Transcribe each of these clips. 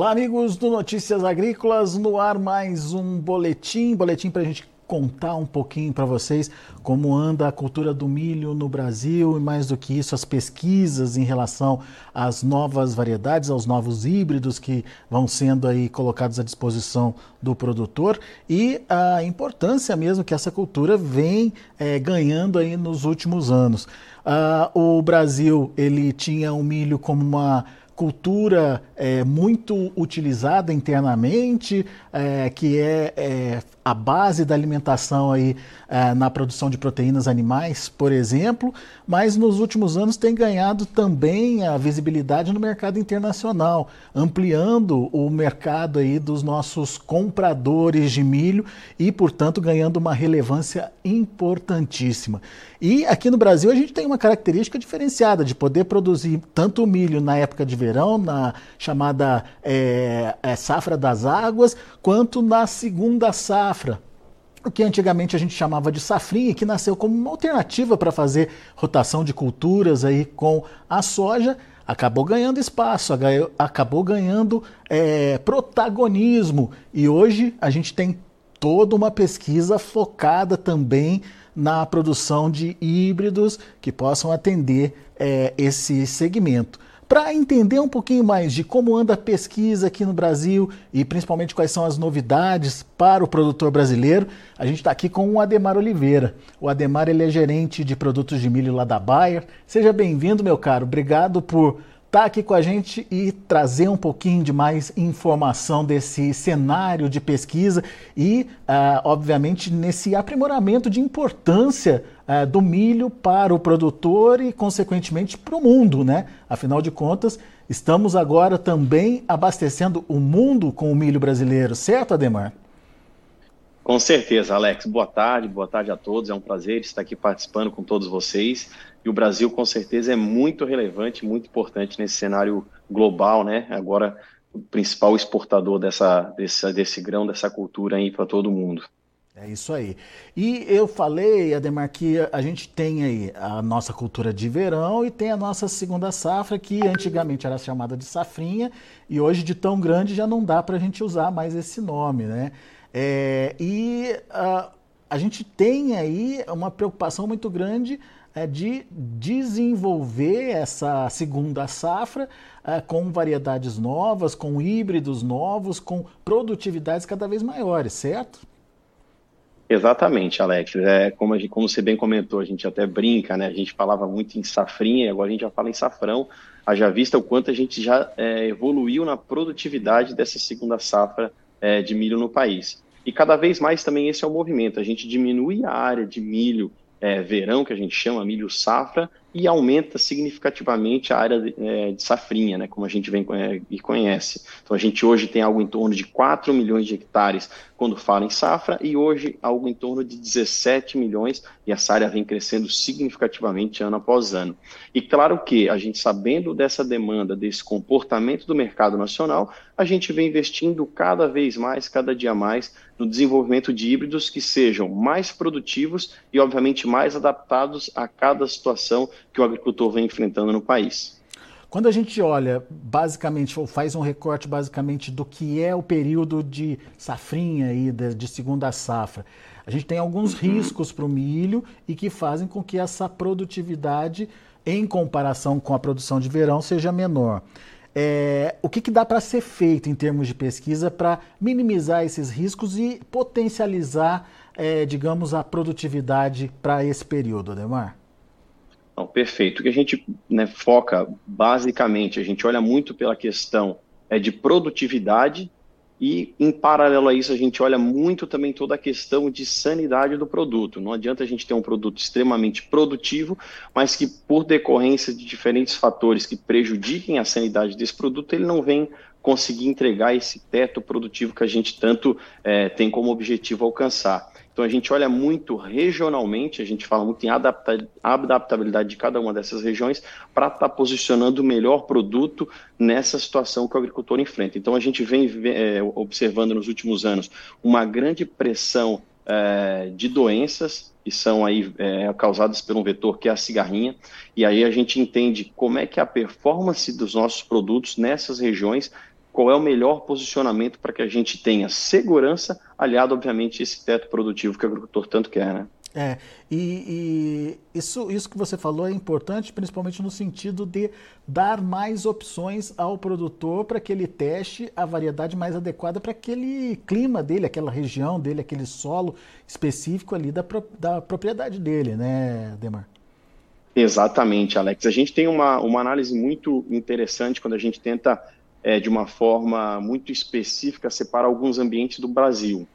Olá, amigos do Notícias Agrícolas, no ar mais um boletim, boletim para a gente contar um pouquinho para vocês como anda a cultura do milho no Brasil e mais do que isso as pesquisas em relação às novas variedades, aos novos híbridos que vão sendo aí colocados à disposição do produtor e a importância mesmo que essa cultura vem é, ganhando aí nos últimos anos. Uh, o Brasil ele tinha o milho como uma cultura é, muito utilizada internamente, é, que é, é, a base da alimentação aí, é, na produção de proteínas animais, por exemplo, mas nos últimos anos tem ganhado também a visibilidade no mercado internacional, ampliando o mercado aí dos nossos compradores de milho e, portanto, ganhando uma relevância importantíssima. E aqui no Brasil a gente tem uma característica diferenciada de poder produzir tanto milho na época de verão, na chamada é, é, safra das águas, quanto na segunda safra, o que antigamente a gente chamava de safrinha, que nasceu como uma alternativa para fazer rotação de culturas aí com a soja, acabou ganhando espaço, acabou ganhando é, protagonismo e hoje a gente tem toda uma pesquisa focada também na produção de híbridos que possam atender é, esse segmento. Para entender um pouquinho mais de como anda a pesquisa aqui no Brasil e principalmente quais são as novidades para o produtor brasileiro, a gente está aqui com o Ademar Oliveira. O Ademar ele é gerente de produtos de milho lá da Bayer. Seja bem-vindo, meu caro. Obrigado por tá aqui com a gente e trazer um pouquinho de mais informação desse cenário de pesquisa e, uh, obviamente, nesse aprimoramento de importância uh, do milho para o produtor e, consequentemente, para o mundo, né? Afinal de contas, estamos agora também abastecendo o mundo com o milho brasileiro, certo, Ademar? Com certeza, Alex. Boa tarde, boa tarde a todos. É um prazer estar aqui participando com todos vocês. E o Brasil, com certeza, é muito relevante, muito importante nesse cenário global, né? Agora, o principal exportador dessa, desse, desse grão, dessa cultura aí para todo mundo. É isso aí. E eu falei, Ademar, que a gente tem aí a nossa cultura de verão e tem a nossa segunda safra, que antigamente era chamada de safrinha, e hoje, de tão grande, já não dá para a gente usar mais esse nome, né? É, e a, a gente tem aí uma preocupação muito grande é, de desenvolver essa segunda safra é, com variedades novas, com híbridos novos, com produtividades cada vez maiores, certo? Exatamente, Alex. É, como, gente, como você bem comentou, a gente até brinca, né? A gente falava muito em safrinha, agora a gente já fala em safrão. Haja vista o quanto a gente já é, evoluiu na produtividade dessa segunda safra é, de milho no país. E cada vez mais também esse é o movimento. A gente diminui a área de milho é, verão, que a gente chama milho safra, e aumenta significativamente a área de, é, de safrinha, né, como a gente vem é, e conhece. Então a gente hoje tem algo em torno de 4 milhões de hectares quando fala em safra, e hoje algo em torno de 17 milhões, e essa área vem crescendo significativamente ano após ano. E claro que a gente sabendo dessa demanda, desse comportamento do mercado nacional, a gente vem investindo cada vez mais, cada dia mais, no desenvolvimento de híbridos que sejam mais produtivos e, obviamente, mais adaptados a cada situação que o agricultor vem enfrentando no país. Quando a gente olha, basicamente, ou faz um recorte basicamente do que é o período de safrinha aí, de, segunda safra, a gente tem alguns uhum. riscos para o milho e que fazem com que essa produtividade, em comparação com a produção de verão, seja menor. É, o que, que dá para ser feito em termos de pesquisa para minimizar esses riscos e potencializar, é, digamos, a produtividade para esse período, Ademar? Perfeito. O que a gente né, foca, basicamente, a gente olha muito pela questão é, de produtividade e, em paralelo a isso, a gente olha muito também toda a questão de sanidade do produto. Não adianta a gente ter um produto extremamente produtivo, mas que, por decorrência de diferentes fatores que prejudiquem a sanidade desse produto, ele não vem conseguir entregar esse teto produtivo que a gente tanto é, tem como objetivo alcançar. Então a gente olha muito regionalmente, a gente fala muito em adaptabilidade de cada uma dessas regiões para estar tá posicionando o melhor produto nessa situação que o agricultor enfrenta. Então a gente vem é, observando nos últimos anos uma grande pressão é, de doenças que são aí é, causadas por um vetor que é a cigarrinha, e aí a gente entende como é que a performance dos nossos produtos nessas regiões qual é o melhor posicionamento para que a gente tenha segurança, aliado, obviamente, a esse teto produtivo que o agricultor tanto quer, né? É, e, e, isso, isso que você falou é importante, principalmente no sentido de dar mais opções ao produtor para que ele teste a variedade mais adequada para aquele clima dele, aquela região dele, aquele solo específico ali da, da propriedade dele, né, Demar? Exatamente, Alex. A gente tem uma, uma análise muito interessante quando a gente tenta, é, de uma forma muito específica, separar alguns ambientes do Brasil.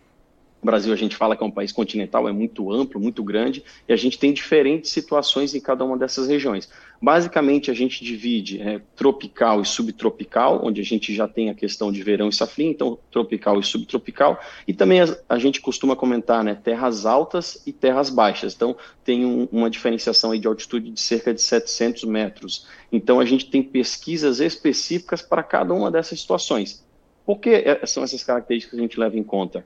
O Brasil, a gente fala que é um país continental, é muito amplo, muito grande, e a gente tem diferentes situações em cada uma dessas regiões. Basicamente, a gente divide é, tropical e subtropical, onde a gente já tem a questão de verão e safrinha, então tropical e subtropical, e também a, a gente costuma comentar né, terras altas e terras baixas, então tem um, uma diferenciação aí de altitude de cerca de 700 metros. Então, a gente tem pesquisas específicas para cada uma dessas situações. Por que é, são essas características que a gente leva em conta?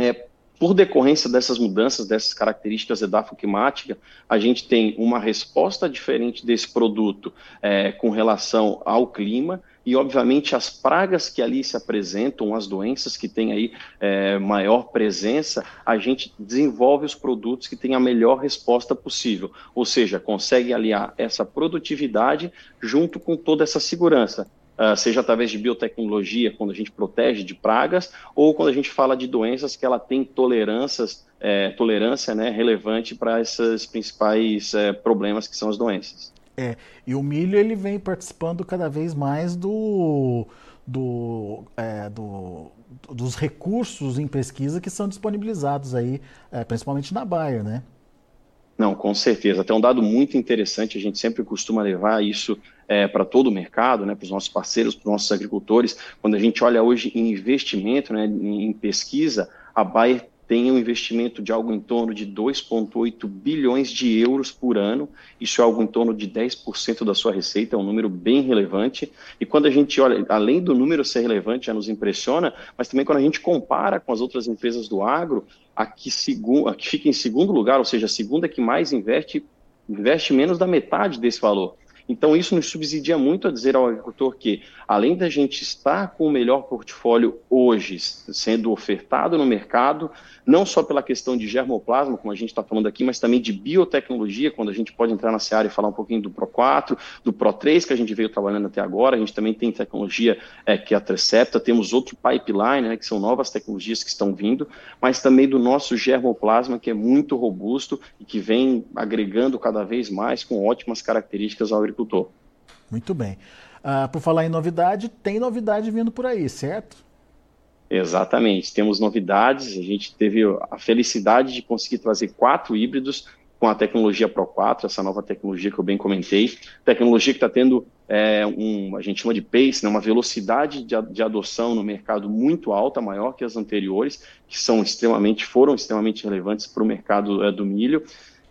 É, por decorrência dessas mudanças, dessas características edafoclimáticas, a gente tem uma resposta diferente desse produto é, com relação ao clima e, obviamente, as pragas que ali se apresentam, as doenças que têm aí é, maior presença, a gente desenvolve os produtos que têm a melhor resposta possível, ou seja, consegue aliar essa produtividade junto com toda essa segurança. Uh, seja através de biotecnologia, quando a gente protege de pragas, ou quando a gente fala de doenças que ela tem tolerâncias, é, tolerância né, relevante para esses principais é, problemas que são as doenças. É, e o milho ele vem participando cada vez mais do, do, é, do, dos recursos em pesquisa que são disponibilizados aí, é, principalmente na Bayer, né? Não, com certeza. Até um dado muito interessante, a gente sempre costuma levar isso é, para todo o mercado, né, para os nossos parceiros, para os nossos agricultores. Quando a gente olha hoje em investimento, né, em pesquisa, a Bayer tem um investimento de algo em torno de 2,8 bilhões de euros por ano. Isso é algo em torno de 10% da sua receita, é um número bem relevante. E quando a gente olha, além do número ser relevante, já nos impressiona, mas também quando a gente compara com as outras empresas do agro, a que, a que fica em segundo lugar, ou seja, a segunda que mais investe, investe menos da metade desse valor. Então, isso nos subsidia muito a dizer ao agricultor que, além da gente estar com o melhor portfólio hoje sendo ofertado no mercado, não só pela questão de germoplasma, como a gente está falando aqui, mas também de biotecnologia, quando a gente pode entrar na seara e falar um pouquinho do Pro 4, do Pro 3, que a gente veio trabalhando até agora, a gente também tem tecnologia é, que é a Trecepta, temos outro pipeline, né, que são novas tecnologias que estão vindo, mas também do nosso germoplasma, que é muito robusto e que vem agregando cada vez mais com ótimas características ao agricultor. Muito bem. Uh, por falar em novidade, tem novidade vindo por aí, certo? Exatamente, temos novidades. A gente teve a felicidade de conseguir trazer quatro híbridos com a tecnologia Pro 4, essa nova tecnologia que eu bem comentei. Tecnologia que está tendo é, um, a gente chama de pace, né, uma velocidade de, de, adoção no mercado muito alta, maior que as anteriores, que são extremamente, foram extremamente relevantes para o mercado é, do milho.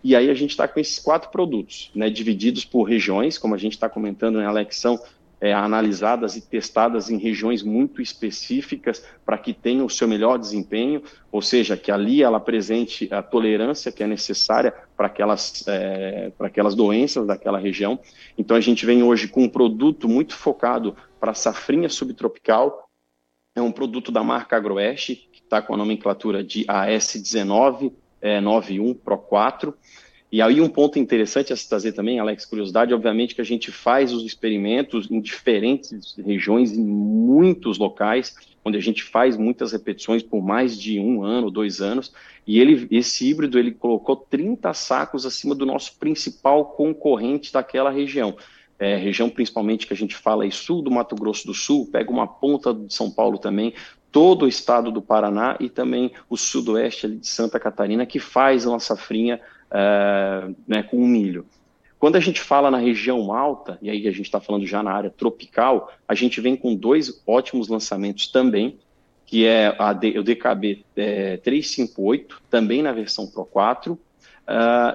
E aí a gente está com esses quatro produtos, né, divididos por regiões, como a gente está comentando, né, Alex, são é, analisadas e testadas em regiões muito específicas para que tenham o seu melhor desempenho, ou seja, que ali ela apresente a tolerância que é necessária para aquelas, é, para aquelas doenças daquela região. Então a gente vem hoje com um produto muito focado para safrinha subtropical, é um produto da marca Agroeste, que está com a nomenclatura de AS19 é, 91 Pro 4, e aí um ponto interessante a se trazer também, Alex, curiosidade, obviamente que a gente faz os experimentos em diferentes regiões, em muitos locais, onde a gente faz muitas repetições por mais de um ano, dois anos, e ele, esse híbrido ele colocou 30 sacos acima do nosso principal concorrente daquela região. É, região principalmente que a gente fala aí sul do Mato Grosso do Sul, pega uma ponta de São Paulo também, todo o estado do Paraná e também o sudoeste de Santa Catarina, que faz uma safrinha uh, né, com o milho. Quando a gente fala na região alta, e aí a gente está falando já na área tropical, a gente vem com dois ótimos lançamentos também, que é a D, o DKB é, 358, também na versão Pro 4, uh,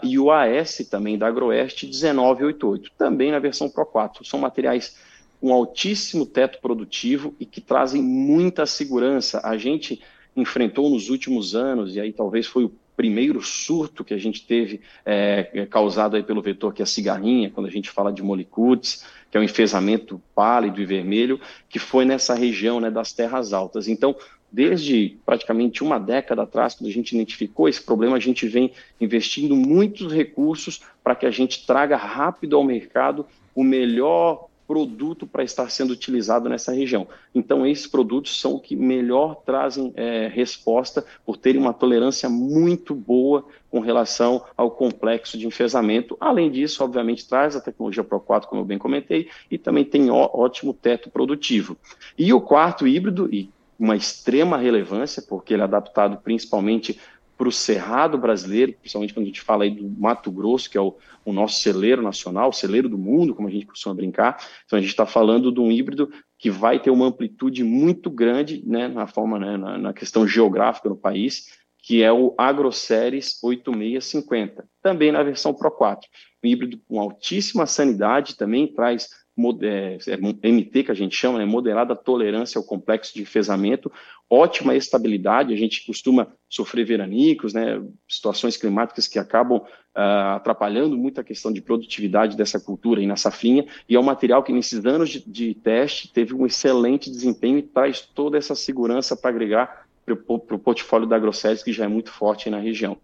e o AS também da Agroeste 1988, também na versão Pro 4. São materiais com altíssimo teto produtivo e que trazem muita segurança. A gente enfrentou nos últimos anos, e aí talvez foi o primeiro surto que a gente teve é, causado aí pelo vetor que é a cigarrinha, quando a gente fala de molicutes, que é um enfesamento pálido e vermelho, que foi nessa região né, das terras altas. Então, desde praticamente uma década atrás, quando a gente identificou esse problema, a gente vem investindo muitos recursos para que a gente traga rápido ao mercado o melhor produto para estar sendo utilizado nessa região. Então, esses produtos são o que melhor trazem é, resposta por terem uma tolerância muito boa com relação ao complexo de enfesamento. Além disso, obviamente, traz a tecnologia Pro 4, como eu bem comentei, e também tem ó, ótimo teto produtivo. E o quarto híbrido, e uma extrema relevância, porque ele é adaptado principalmente para o cerrado brasileiro, principalmente quando a gente fala aí do Mato Grosso, que é o, o nosso celeiro nacional, o celeiro do mundo, como a gente costuma brincar. Então a gente está falando de um híbrido que vai ter uma amplitude muito grande, né, na forma, né, na, na questão geográfica no país, que é o AgroSeries 8650, também na versão Pro 4. Um híbrido com altíssima sanidade, também traz MT, que a gente chama, né, moderada tolerância ao complexo de enfesamento, ótima estabilidade, a gente costuma sofrer veranicos, né, situações climáticas que acabam uh, atrapalhando muito a questão de produtividade dessa cultura aí na safrinha, e é um material que nesses anos de, de teste teve um excelente desempenho e traz toda essa segurança para agregar para o portfólio da Grosseries, que já é muito forte na região.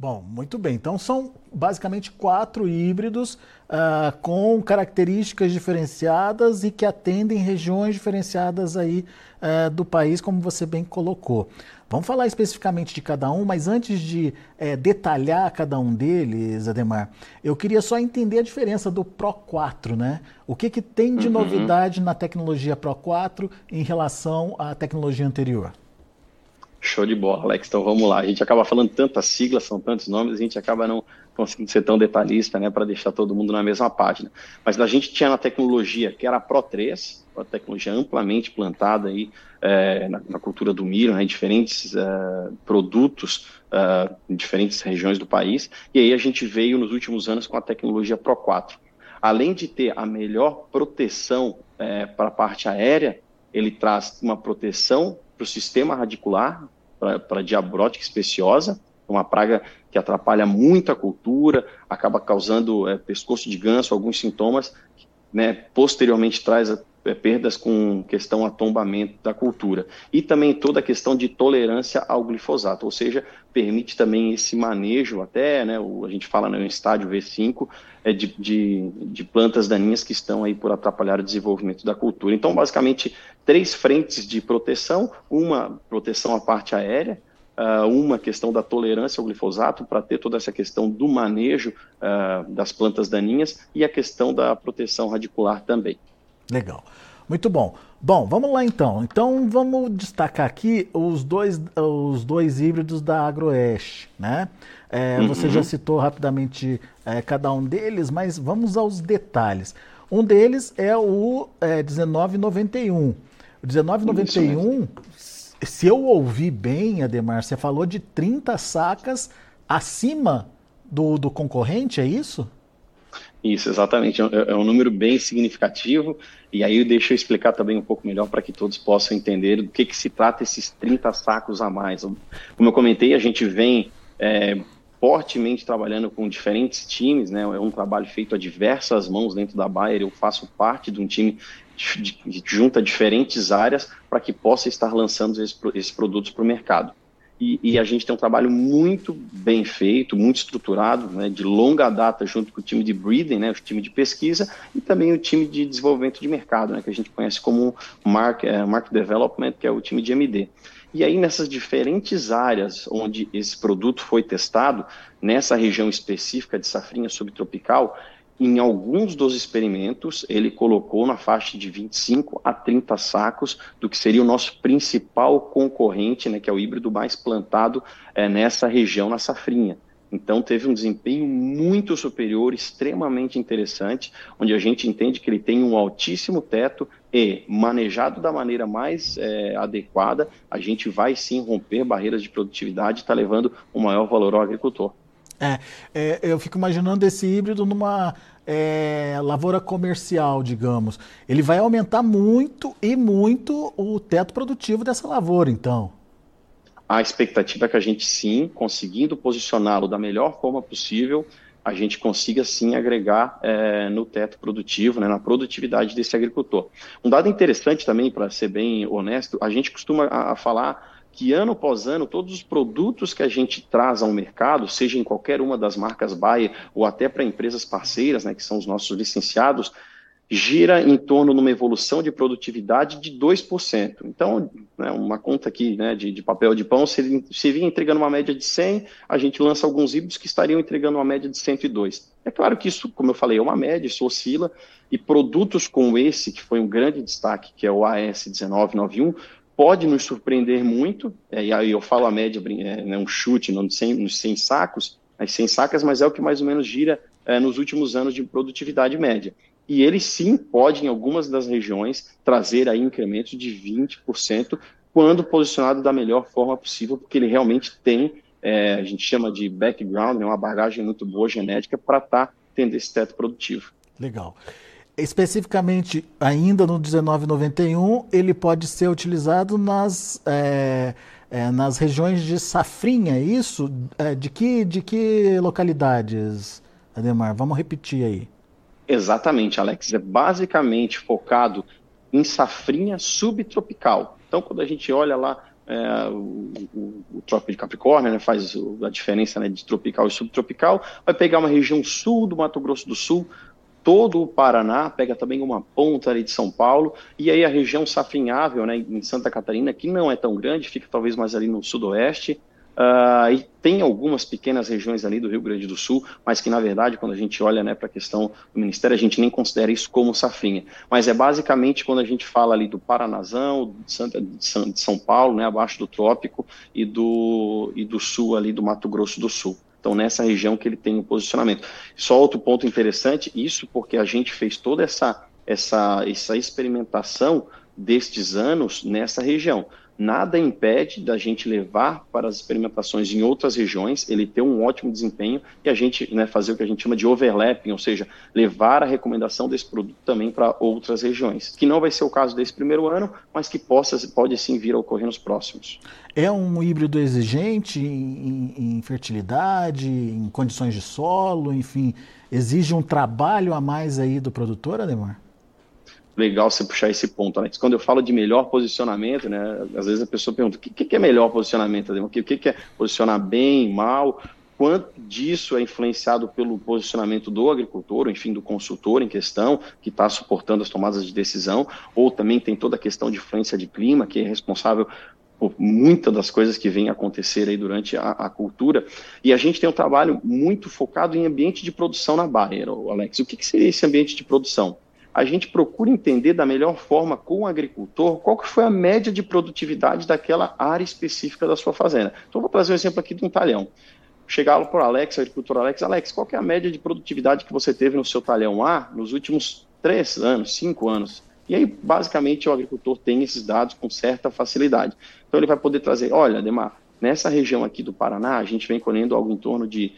Bom, muito bem. Então são basicamente quatro híbridos uh, com características diferenciadas e que atendem regiões diferenciadas aí uh, do país, como você bem colocou. Vamos falar especificamente de cada um, mas antes de uh, detalhar cada um deles, Ademar, eu queria só entender a diferença do Pro 4, né? O que, que tem de uhum. novidade na tecnologia Pro 4 em relação à tecnologia anterior? Show de bola, Alex. Então vamos lá. A gente acaba falando tantas siglas, são tantos nomes, a gente acaba não conseguindo ser tão detalhista, né, para deixar todo mundo na mesma página. Mas a gente tinha na tecnologia que era a Pro 3, uma tecnologia amplamente plantada aí é, na, na, cultura do milho, né, em diferentes é, produtos é, em diferentes regiões do país. E aí a gente veio nos últimos anos com a tecnologia Pro 4. Além de ter a melhor proteção é, para a parte aérea, ele traz uma proteção para o sistema radicular, para a diabrótica especiosa, uma praga que atrapalha muito a cultura, acaba causando é, pescoço de ganso, alguns sintomas, né, posteriormente traz é, perdas com questão a tombamento da cultura. E também toda a questão de tolerância ao glifosato, ou seja, permite também esse manejo, até, né, o, a gente fala no estádio V5, é, de, de, de, plantas daninhas que estão aí por atrapalhar o desenvolvimento da cultura. Então, basicamente, três frentes de proteção, uma proteção à parte aérea, uh, uma questão da tolerância ao glifosato, para ter toda essa questão do manejo uh, das plantas daninhas, e a questão da proteção radicular também. Legal. Muito bom. Bom, vamos lá então. Então vamos destacar aqui os dois, os dois híbridos da Agroeste, né? É, uhum. Você já citou rapidamente é, cada um deles, mas vamos aos detalhes. Um deles é o é, 1991. O 1991, se eu ouvi bem, Ademar, você falou de 30 sacas acima do, do concorrente, é isso? Isso, exatamente. É, é um número bem significativo. E aí deixa eu explicar também um pouco melhor para que todos possam entender do que, que se trata esses 30 sacos a mais. Como eu comentei, a gente vem é, fortemente trabalhando com diferentes times, né? É um trabalho feito a diversas mãos dentro da Bayer. Eu faço parte de um time que junta diferentes áreas para que possa estar lançando esses produtos para o mercado e, e, a gente tem um trabalho muito bem feito, muito estruturado, né, de longa data, junto com o time de breeding, né, o time de pesquisa, e também o time de desenvolvimento de mercado, né, que a gente conhece como Mark, é, Market Development, que é o time de MD. E aí, nessas diferentes áreas onde esse produto foi testado, nessa região específica de safrinha subtropical, em alguns dos experimentos, ele colocou na faixa de 25 a 30 sacos do que seria o nosso principal concorrente, né, que é o híbrido mais plantado é, nessa região, na safrinha. Então, teve um desempenho muito superior, extremamente interessante, onde a gente entende que ele tem um altíssimo teto e, manejado da maneira mais é, adequada, a gente vai sim romper barreiras de produtividade está levando um maior valor ao agricultor. É, é, eu fico imaginando esse híbrido numa é, lavoura comercial, digamos. Ele vai aumentar muito e muito o teto produtivo dessa lavoura, então. a expectativa é que a gente sim, conseguindo posicioná-lo da melhor forma possível, a gente consiga sim agregar é, no teto produtivo, né, na produtividade desse agricultor. Um dado interessante também, para ser bem honesto, a gente costuma a, a falar que ano após ano, todos os produtos que a gente traz ao mercado, seja em qualquer uma das marcas Bayer ou até para empresas parceiras, né, que são os nossos licenciados, gira em torno de uma evolução de produtividade de 2%. Então, né, uma conta aqui né, de, de, papel de pão, se, se vinha entregando uma média de 100, a gente lança alguns híbridos que estariam entregando uma média de 102. É claro que isso, como eu falei, é uma média, isso oscila, e produtos como esse, que foi um grande destaque, que é o AS1991, pode nos surpreender muito, é, e aí eu falo a média, é, né, um chute 100, nos 100 sacos, as 100 sacas, mas é o que mais ou menos gira é, nos últimos anos de produtividade média e ele sim pode, em algumas das regiões, trazer aí incrementos de 20% quando posicionado da melhor forma possível, porque ele realmente tem, é, a gente chama de background, né, uma bagagem muito boa genética para estar tá tendo esse teto produtivo. Legal. Especificamente, ainda no 1991, ele pode ser utilizado nas, é, é, nas regiões de safrinha, é isso? É, de, que, de que localidades, Ademar? Vamos repetir aí. Exatamente, Alex. É basicamente focado em safrinha subtropical. Então, quando a gente olha lá é, o, o, o, Trópico de Capricórnio, né, faz a diferença né, de tropical e subtropical, vai pegar uma região sul do Mato Grosso do Sul, todo o Paraná, pega também uma ponta ali de São Paulo, e aí a região safrinhável né, em Santa Catarina, que não é tão grande, fica talvez mais ali no sudoeste, Uh, e tem algumas pequenas regiões ali do Rio Grande do Sul, mas que na verdade, quando a gente olha né, para a questão do Ministério, a gente nem considera isso como safrinha. Mas é basicamente quando a gente fala ali do Paranazão, de, Santa, de, São, Paulo, né, abaixo do trópico, e do, e do sul ali do Mato Grosso do Sul. Então, nessa região que ele tem o posicionamento. Só outro ponto interessante, isso porque a gente fez toda essa, essa, essa experimentação destes anos nessa região nada impede da gente levar para as experimentações em outras regiões, ele ter um ótimo desempenho e a gente né, fazer o que a gente chama de overlapping, ou seja, levar a recomendação desse produto também para outras regiões, que não vai ser o caso desse primeiro ano, mas que possa, pode sim vir a ocorrer nos próximos. É um híbrido exigente em, em fertilidade, em condições de solo, enfim, exige um trabalho a mais aí do produtor, Ademar? Legal você puxar esse ponto, Alex. Quando eu falo de melhor posicionamento, né, às vezes a pessoa pergunta o que, que é melhor posicionamento, o que, que é posicionar bem, mal, quanto disso é influenciado pelo posicionamento do agricultor, enfim, do consultor em questão, que está suportando as tomadas de decisão, ou também tem toda a questão de influência de clima, que é responsável por muitas das coisas que vêm acontecer aí durante a, a, cultura. E a gente tem um trabalho muito focado em ambiente de produção na Bayer, Alex. O que, que seria esse ambiente de produção? A gente procura entender da melhor forma com o agricultor qual que foi a média de produtividade daquela área específica da sua fazenda. Então, vou trazer um exemplo aqui de um talhão. Chegar para o Alex, agricultor Alex, Alex, qual que é a média de produtividade que você teve no seu talhão A nos últimos três anos, cinco anos? E aí, basicamente, o agricultor tem esses dados com certa facilidade. Então, ele vai poder trazer, olha, Demar, nessa região aqui do Paraná, a gente vem colhendo algo em torno de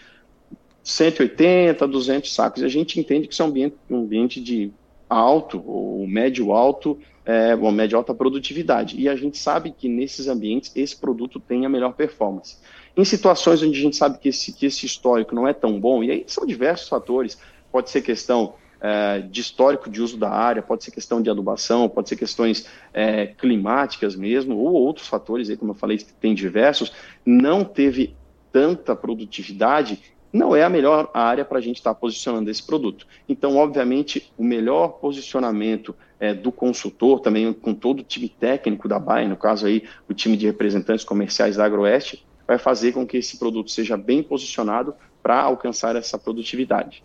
180, 200 sacos. E a gente entende que isso é um ambiente, um ambiente de alto, ou médio alto, é, ou médio alta produtividade. E a gente sabe que nesses ambientes esse produto tem a melhor performance. Em situações onde a gente sabe que esse, que esse histórico não é tão bom, e aí são diversos fatores, pode ser questão é, de histórico de uso da área, pode ser questão de adubação, pode ser questões é, climáticas mesmo, ou outros fatores, aí, como eu falei, tem diversos, não teve tanta produtividade, não é a melhor área para a gente estar tá posicionando esse produto. Então, obviamente, o melhor posicionamento é, do consultor, também com todo o time técnico da Bayer, no caso aí, o time de representantes comerciais da Agroeste, vai fazer com que esse produto seja bem posicionado para alcançar essa produtividade.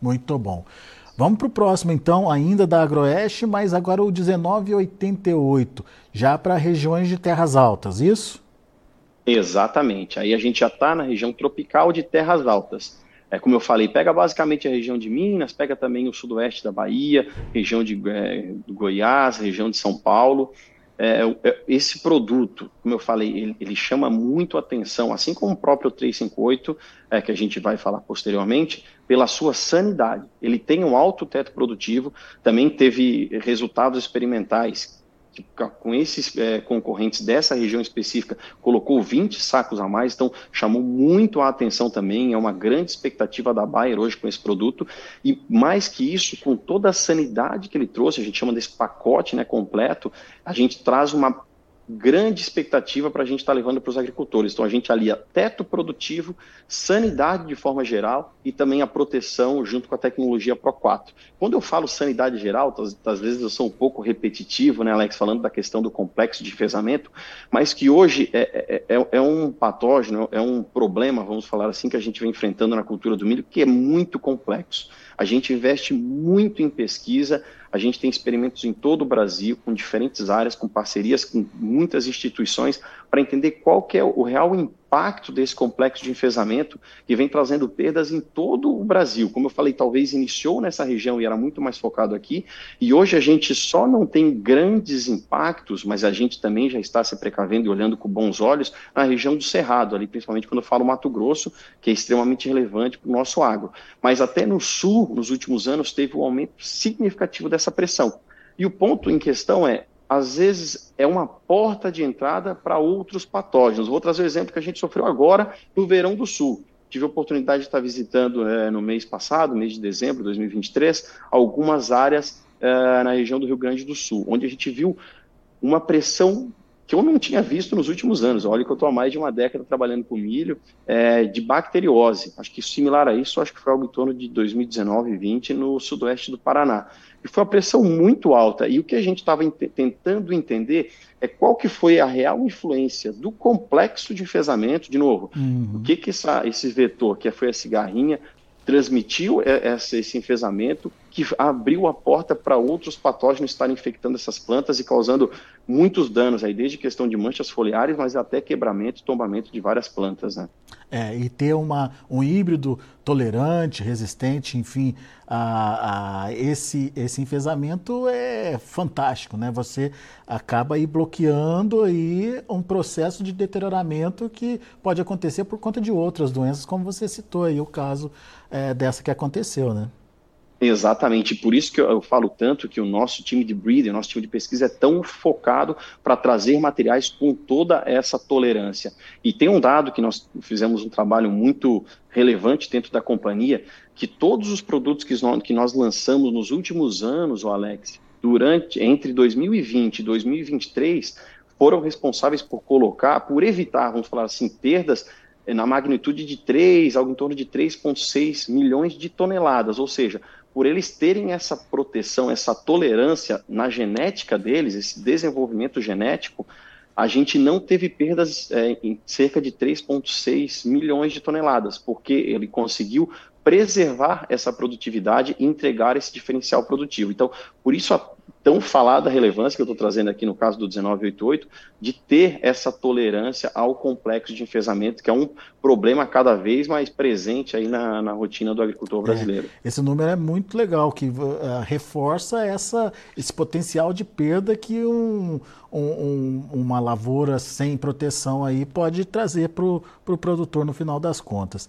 Muito bom. Vamos para o próximo, então, ainda da Agroeste, mas agora o 1988, já para regiões de terras altas, isso? Exatamente. Aí a gente já está na região tropical de terras altas. É, como eu falei, pega basicamente a região de Minas, pega também o sudoeste da Bahia, região de é, Goiás, região de São Paulo. É, é esse produto, como eu falei, ele, ele, chama muito atenção, assim como o próprio 358, é, que a gente vai falar posteriormente, pela sua sanidade. Ele tem um alto teto produtivo, também teve resultados experimentais com esses é, concorrentes dessa região específica colocou 20 sacos a mais, então chamou muito a atenção também, é uma grande expectativa da Bayer hoje com esse produto, e mais que isso, com toda a sanidade que ele trouxe, a gente chama desse pacote né, completo, a gente traz uma grande expectativa para a gente estar tá levando para os agricultores. Então, a gente alia teto produtivo, sanidade de forma geral e também a proteção junto com a tecnologia Pro 4. Quando eu falo sanidade geral, às, às vezes eu sou um pouco repetitivo, né, Alex, falando da questão do complexo de enfesamento, mas que hoje é, é, é, é um patógeno, é um problema, vamos falar assim, que a gente vem enfrentando na cultura do milho, que é muito complexo. A gente investe muito em pesquisa, a gente tem experimentos em todo o Brasil, com diferentes áreas, com parcerias com muitas instituições, para entender qual que é o real impacto desse complexo de enfesamento que vem trazendo perdas em todo o Brasil. Como eu falei, talvez iniciou nessa região e era muito mais focado aqui, e hoje a gente só não tem grandes impactos, mas a gente também já está se precavendo e olhando com bons olhos na região do Cerrado, ali principalmente quando eu falo Mato Grosso, que é extremamente relevante para o nosso agro. Mas até no sul, nos últimos anos, teve um aumento significativo dessa pressão. E o ponto em questão é, às vezes é uma porta de entrada para outros patógenos. Vou trazer o um exemplo que a gente sofreu agora no verão do sul. Tive a oportunidade de estar visitando é, no mês passado, mês de dezembro de 2023, algumas áreas é, na região do Rio Grande do Sul, onde a gente viu uma pressão que eu não tinha visto nos últimos anos. Olha que eu estou há mais de uma década trabalhando com milho, é, de bacteriose. Acho que similar a isso, acho que foi algo em torno de 2019 e 2020 no sudoeste do Paraná. E foi uma pressão muito alta. E o que a gente estava tentando entender é qual que foi a real influência do complexo de enfesamento, de novo, uhum. o que que essa, esse vetor, que foi a cigarrinha, transmitiu essa, esse enfesamento, que abriu a porta para outros patógenos estarem infectando essas plantas e causando muitos danos aí, desde questão de manchas foliares, mas até quebramento e tombamento de várias plantas, né? É, e ter uma, um híbrido tolerante, resistente, enfim, a, a esse, esse enfesamento é fantástico, né? Você acaba aí bloqueando aí um processo de deterioramento que pode acontecer por conta de outras doenças, como você citou aí o caso é, dessa que aconteceu, né? Exatamente, por isso que eu, falo tanto que o nosso time de breeding, o nosso time de pesquisa é tão focado para trazer materiais com toda essa tolerância. E tem um dado que nós fizemos um trabalho muito relevante dentro da companhia, que todos os produtos que nós, que nós lançamos nos últimos anos, o Alex, durante entre 2020 e 2023, foram responsáveis por colocar, por evitar, vamos falar assim, perdas na magnitude de 3, algo em torno de 3,6 milhões de toneladas, ou seja, por eles terem essa proteção, essa tolerância na genética deles, esse desenvolvimento genético, a gente não teve perdas é, em cerca de 3,6 milhões de toneladas, porque ele conseguiu preservar essa produtividade e entregar esse diferencial produtivo. Então, por isso a tão falada relevância que eu estou trazendo aqui no caso do 1988, de ter essa tolerância ao complexo de enfesamento, que é um problema cada vez mais presente aí na, na rotina do agricultor brasileiro. É, esse número é muito legal, que uh, reforça essa, esse potencial de perda que um, um, uma lavoura sem proteção aí pode trazer para o pro produtor no final das contas.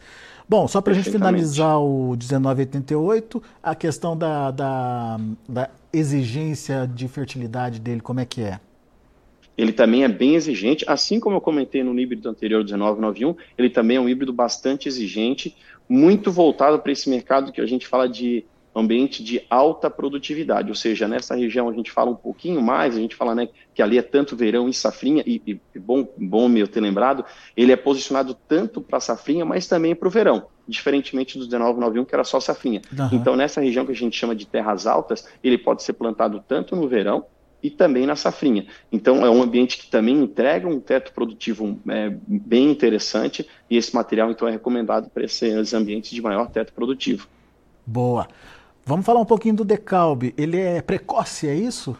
Bom, só para a gente finalizar o 1988, a questão da, da, da exigência de fertilidade dele, como é que é? Ele também é bem exigente, assim como eu comentei no híbrido anterior 1991, ele também é um híbrido bastante exigente, muito voltado para esse mercado que a gente fala de ambiente de alta produtividade, ou seja, nessa região a gente fala um pouquinho mais, a gente fala né, que ali é tanto verão e safrinha, e, e bom, bom meu ter lembrado, ele é posicionado tanto para safrinha, mas também para o verão, diferentemente do 1991, que era só safrinha. Uhum. Então, nessa região que a gente chama de terras altas, ele pode ser plantado tanto no verão, e também na safrinha. Então, é um ambiente que também entrega um teto produtivo é, bem interessante, e esse material, então, é recomendado para esses ambientes de maior teto produtivo. Boa. Vamos falar um pouquinho do Decalbe. Ele é precoce, é isso?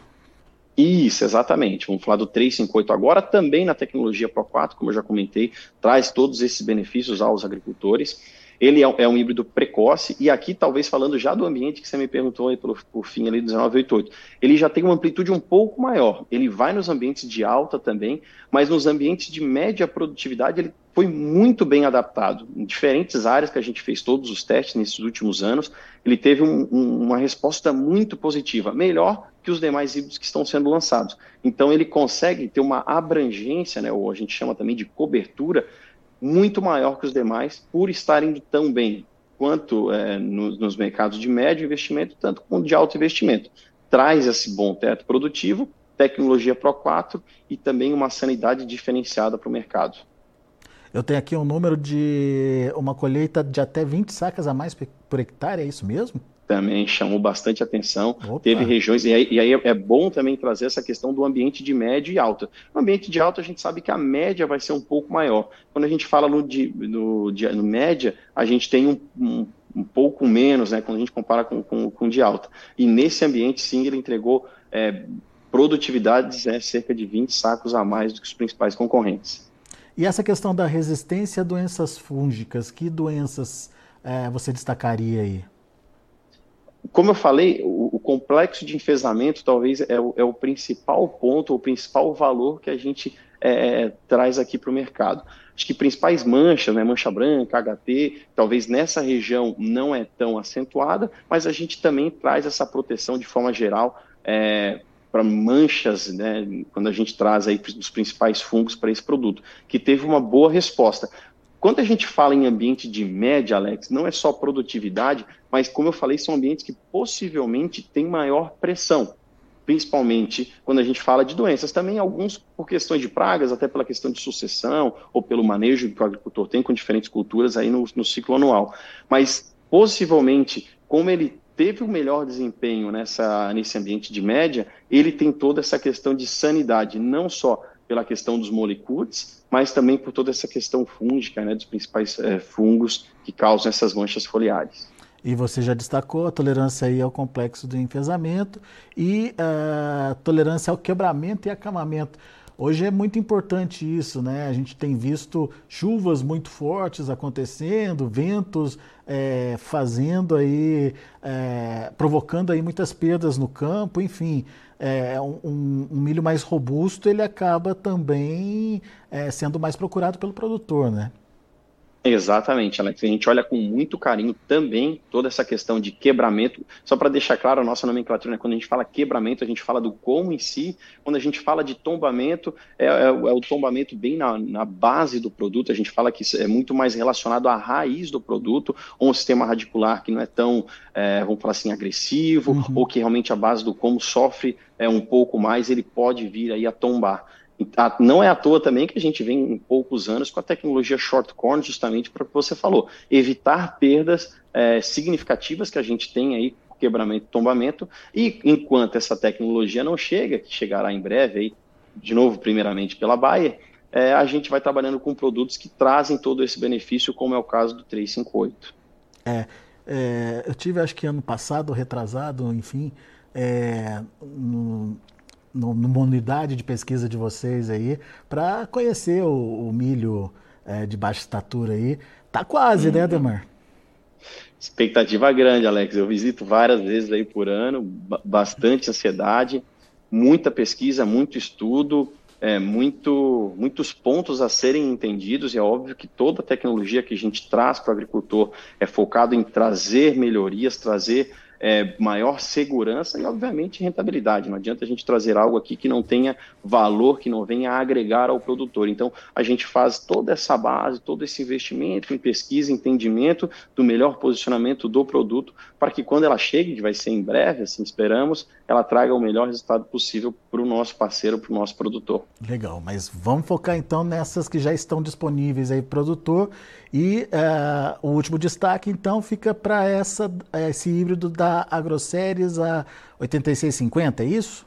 Isso, exatamente. Vamos falar do 358 agora, também na tecnologia Pro 4, como eu já comentei, traz todos esses benefícios aos agricultores. Ele é, é um híbrido precoce, e aqui, talvez falando já do ambiente que você me perguntou aí pelo, por fim ali do 1988, ele já tem uma amplitude um pouco maior. Ele vai nos ambientes de alta também, mas nos ambientes de média produtividade ele foi muito bem adaptado. Em diferentes áreas que a gente fez todos os testes nesses últimos anos, ele teve um, um, uma resposta muito positiva, melhor que os demais híbridos que estão sendo lançados. Então, ele consegue ter uma abrangência, né, ou a gente chama também de cobertura, muito maior que os demais, por estarem tão bem, quanto é, nos, nos mercados de médio investimento, tanto quanto de alto investimento. Traz esse bom teto produtivo, tecnologia Pro 4 e também uma sanidade diferenciada para o mercado. Eu tenho aqui um número de uma colheita de até 20 sacas a mais por hectare, é isso mesmo? Também chamou bastante atenção. Opa. Teve regiões, e aí, e aí, é bom também trazer essa questão do ambiente de médio e alta. No ambiente de alta, a gente sabe que a média vai ser um pouco maior. Quando a gente fala no, de, no, de, no média, a gente tem um, um, um, pouco menos, né, quando a gente compara com, com, com de alta. E nesse ambiente, sim, ele entregou é, produtividades né, cerca de 20 sacos a mais do que os principais concorrentes. E essa questão da resistência a doenças fúngicas, que doenças é, você destacaria aí? Como eu falei, o, o complexo de enfesamento talvez é o, é o, principal ponto, o principal valor que a gente é, traz aqui para o mercado. Acho que principais manchas, né, mancha branca, HT, talvez nessa região não é tão acentuada, mas a gente também traz essa proteção de forma geral é, para manchas, né, quando a gente traz aí os principais fungos para esse produto, que teve uma boa resposta. Quando a gente fala em ambiente de média, Alex, não é só produtividade, mas como eu falei, são ambientes que possivelmente têm maior pressão, principalmente quando a gente fala de doenças. Também alguns por questões de pragas, até pela questão de sucessão ou pelo manejo que o agricultor tem com diferentes culturas aí no, no ciclo anual. Mas possivelmente, como ele teve o melhor desempenho nessa, nesse ambiente de média, ele tem toda essa questão de sanidade, não só pela questão dos molicutes, mas também por toda essa questão fúngica, né, dos principais é, fungos que causam essas manchas foliares. E você já destacou a tolerância aí ao complexo do enfesamento e a tolerância ao quebramento e acamamento. Hoje é muito importante isso, né? A gente tem visto chuvas muito fortes acontecendo, ventos é, fazendo aí, é, provocando aí muitas perdas no campo, enfim. É, um, um, milho mais robusto ele acaba também é, sendo mais procurado pelo produtor, né? Exatamente, Alex. A gente olha com muito carinho também toda essa questão de quebramento. Só para deixar claro a nossa nomenclatura, né? quando a gente fala quebramento, a gente fala do como em si. Quando a gente fala de tombamento, é, é, é o tombamento bem na, na, base do produto. A gente fala que é muito mais relacionado à raiz do produto, ou um sistema radicular que não é tão, é, vamos falar assim, agressivo, uhum. ou que realmente a base do como sofre é, um pouco mais, ele pode vir aí a tombar. Não é à toa também que a gente vem em poucos anos com a tecnologia short corn, justamente para o que você falou, evitar perdas é, significativas que a gente tem aí, quebramento, tombamento, e enquanto essa tecnologia não chega, que chegará em breve aí, de novo, primeiramente pela Bayer, é, a gente vai trabalhando com produtos que trazem todo esse benefício, como é o caso do 358. É, é eu tive, acho que ano passado, retrasado, enfim, é, no, numa unidade de pesquisa de vocês aí, para conhecer o, o milho é, de baixa estatura aí. Tá quase, né, uhum. né, Demar? Expectativa grande, Alex. Eu visito várias vezes aí por ano, bastante ansiedade, muita pesquisa, muito estudo, é, muito, muitos pontos a serem entendidos. E é óbvio que toda a tecnologia que a gente traz para o agricultor é focado em trazer melhorias, trazer é, maior segurança e, obviamente, rentabilidade. Não adianta a gente trazer algo aqui que não tenha valor, que não venha agregar ao produtor. Então, a gente faz toda essa base, todo esse investimento em pesquisa, entendimento do melhor posicionamento do produto, para que quando ela chegue, que vai ser em breve, assim esperamos, ela traga o melhor resultado possível para o nosso parceiro, para o nosso produtor. Legal, mas vamos focar então nessas que já estão disponíveis aí, produtor. E uh, o último destaque, então, fica para esse híbrido da AgroSéries a 8650, é isso?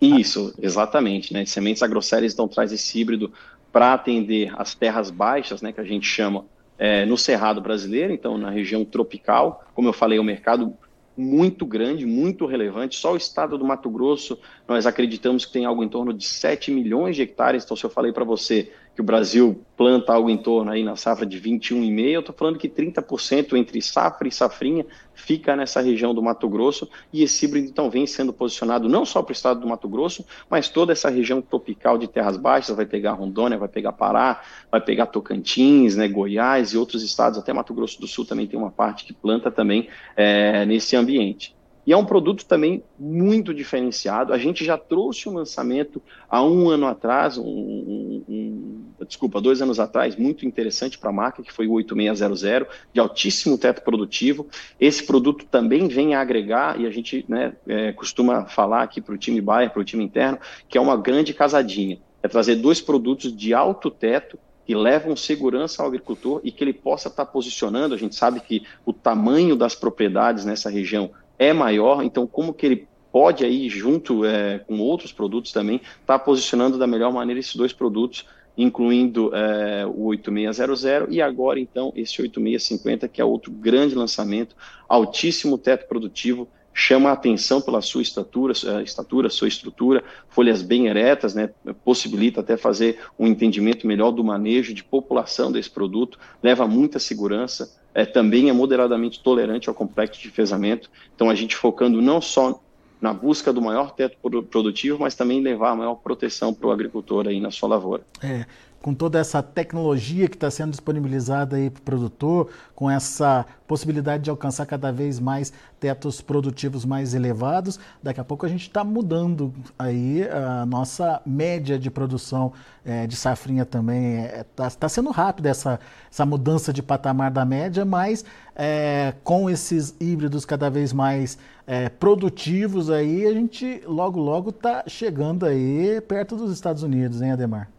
Isso, exatamente. Né? Sementes AgroSéries então traz esse híbrido para atender as terras baixas, né, que a gente chama é, no Cerrado brasileiro, então na região tropical. Como eu falei, é um mercado muito grande, muito relevante. Só o estado do Mato Grosso, nós acreditamos que tem algo em torno de 7 milhões de hectares. Então, se eu falei para você que o Brasil planta algo em torno aí na safra de 21,5, eu estou falando que 30% entre safra e safrinha fica nessa região do Mato Grosso e esse híbrido então vem sendo posicionado não só para o estado do Mato Grosso, mas toda essa região tropical de terras baixas, vai pegar Rondônia, vai pegar Pará, vai pegar Tocantins, né, Goiás e outros estados, até Mato Grosso do Sul também tem uma parte que planta também é, nesse ambiente. E é um produto também muito diferenciado. A gente já trouxe um lançamento há um ano atrás, um, um, um desculpa, dois anos atrás, muito interessante para a marca, que foi o 8600, de altíssimo teto produtivo. Esse produto também vem a agregar, e a gente né, é, costuma falar aqui para o time Bayer, para o time interno, que é uma grande casadinha. É trazer dois produtos de alto teto que levam segurança ao agricultor e que ele possa estar tá posicionando. A gente sabe que o tamanho das propriedades nessa região é maior, então como que ele pode aí, junto é, com outros produtos também, estar tá posicionando da melhor maneira esses dois produtos, incluindo é, o 8600 e agora então esse 8650, que é outro grande lançamento, altíssimo teto produtivo, chama a atenção pela sua estatura, sua estatura, sua estrutura, folhas bem eretas, né, possibilita até fazer um entendimento melhor do manejo de população desse produto, leva muita segurança, é, também é moderadamente tolerante ao complexo de fezamento. Então, a gente focando não só na busca do maior teto produtivo, mas também levar a maior proteção para o agricultor aí na sua lavoura. É, com toda essa tecnologia que está sendo disponibilizada aí para o produtor, com essa possibilidade de alcançar cada vez mais tetos produtivos mais elevados, daqui a pouco a gente está mudando aí a nossa média de produção é, de safrinha também. Está é, tá, tá sendo rápida essa, essa mudança de patamar da média, mas é, com esses híbridos cada vez mais é, produtivos aí, a gente logo logo está chegando aí perto dos Estados Unidos, hein, Ademar?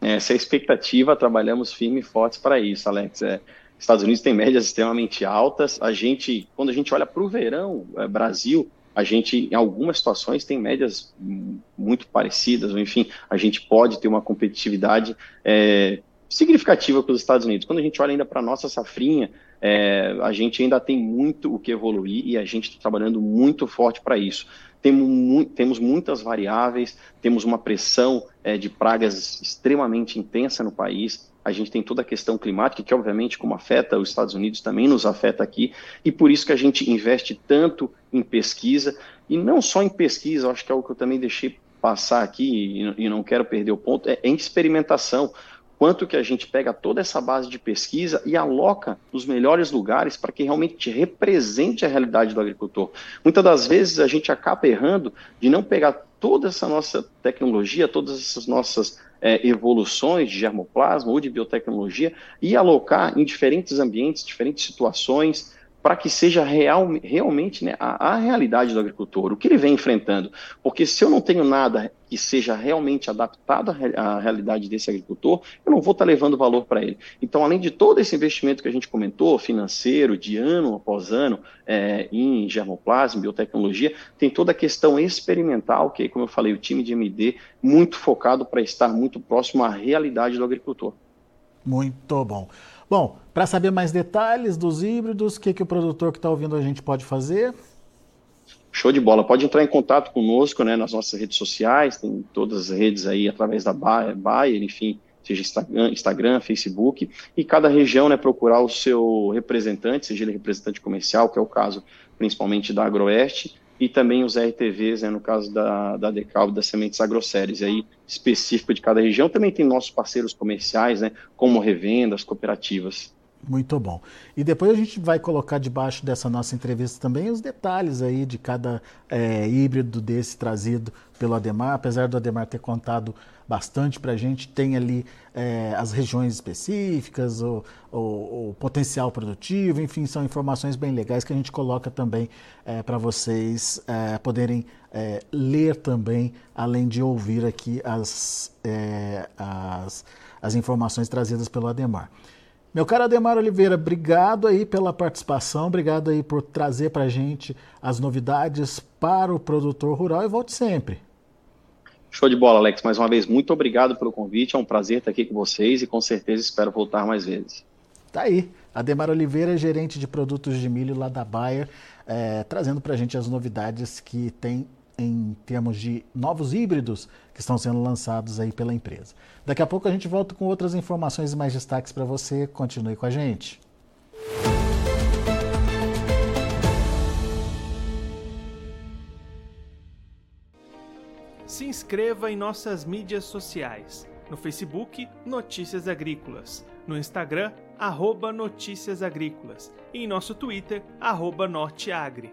Essa é a expectativa, trabalhamos firme e fortes para isso, Alex. É, Estados Unidos tem médias extremamente altas. A gente, quando a gente olha para o verão, é, Brasil, a gente, em algumas situações, tem médias muito parecidas, ou enfim, a gente pode ter uma competitividade é, significativa com os Estados Unidos. Quando a gente olha ainda para a nossa safrinha, é, a gente ainda tem muito o que evoluir e a gente está trabalhando muito forte para isso. Temos, temos muitas variáveis, temos uma pressão é, de pragas extremamente intensa no país. A gente tem toda a questão climática, que obviamente, como afeta os Estados Unidos, também nos afeta aqui, e por isso que a gente investe tanto em pesquisa, e não só em pesquisa, acho que é o que eu também deixei passar aqui, e não quero perder o ponto, é em experimentação quanto que a gente pega toda essa base de pesquisa e aloca nos melhores lugares para que realmente represente a realidade do agricultor. Muitas das vezes a gente acaba errando de não pegar toda essa nossa tecnologia, todas essas nossas é, evoluções de germoplasma ou de biotecnologia e alocar em diferentes ambientes, diferentes situações, para que seja real, realmente né, a, a, realidade do agricultor, o que ele vem enfrentando. Porque se eu não tenho nada que seja realmente adaptado à, à realidade desse agricultor, eu não vou estar levando valor para ele. Então, além de todo esse investimento que a gente comentou, financeiro, de ano após ano, é, em germoplasma, biotecnologia, tem toda a questão experimental, que, como eu falei, o time de MD, muito focado para estar muito próximo à realidade do agricultor. Muito bom. Bom, para saber mais detalhes dos híbridos, o que, que o produtor que está ouvindo a gente pode fazer? Show de bola. Pode entrar em contato conosco né, nas nossas redes sociais, tem todas as redes aí através da Bayer, enfim, seja Instagram, Instagram, Facebook, e cada região né, procurar o seu representante, seja ele representante comercial, que é o caso principalmente da Agroeste, e também os RTVs, né, no caso da, da Decalb, das sementes agroséries, aí específico de cada região. Também tem nossos parceiros comerciais, né, como revendas, cooperativas. Muito bom. E depois a gente vai colocar debaixo dessa nossa entrevista também os detalhes aí de cada é, híbrido desse trazido pelo Ademar. Apesar do Ademar ter contado bastante para a gente, tem ali é, as regiões específicas, o, o, o, potencial produtivo, enfim, são informações bem legais que a gente coloca também é, para vocês poderem ler também, além de ouvir aqui as, as, as informações trazidas pelo Ademar. Meu caro Ademar Oliveira, obrigado aí pela participação, obrigado aí por trazer para a gente as novidades para o produtor rural e volte sempre. Show de bola, Alex. Mais uma vez, muito obrigado pelo convite. É um prazer estar aqui com vocês e com certeza espero voltar mais vezes. Tá aí. Ademar Oliveira, gerente de produtos de milho lá da Bayer, é, trazendo para a gente as novidades que tem em termos de novos híbridos que estão sendo lançados aí pela empresa. Daqui a pouco a gente volta com outras informações e mais destaques para você. Continue com a gente. Se inscreva em nossas mídias sociais. No Facebook, Notícias Agrícolas. No Instagram, arroba Notícias Agrícolas. E em nosso Twitter, arroba Norteagri.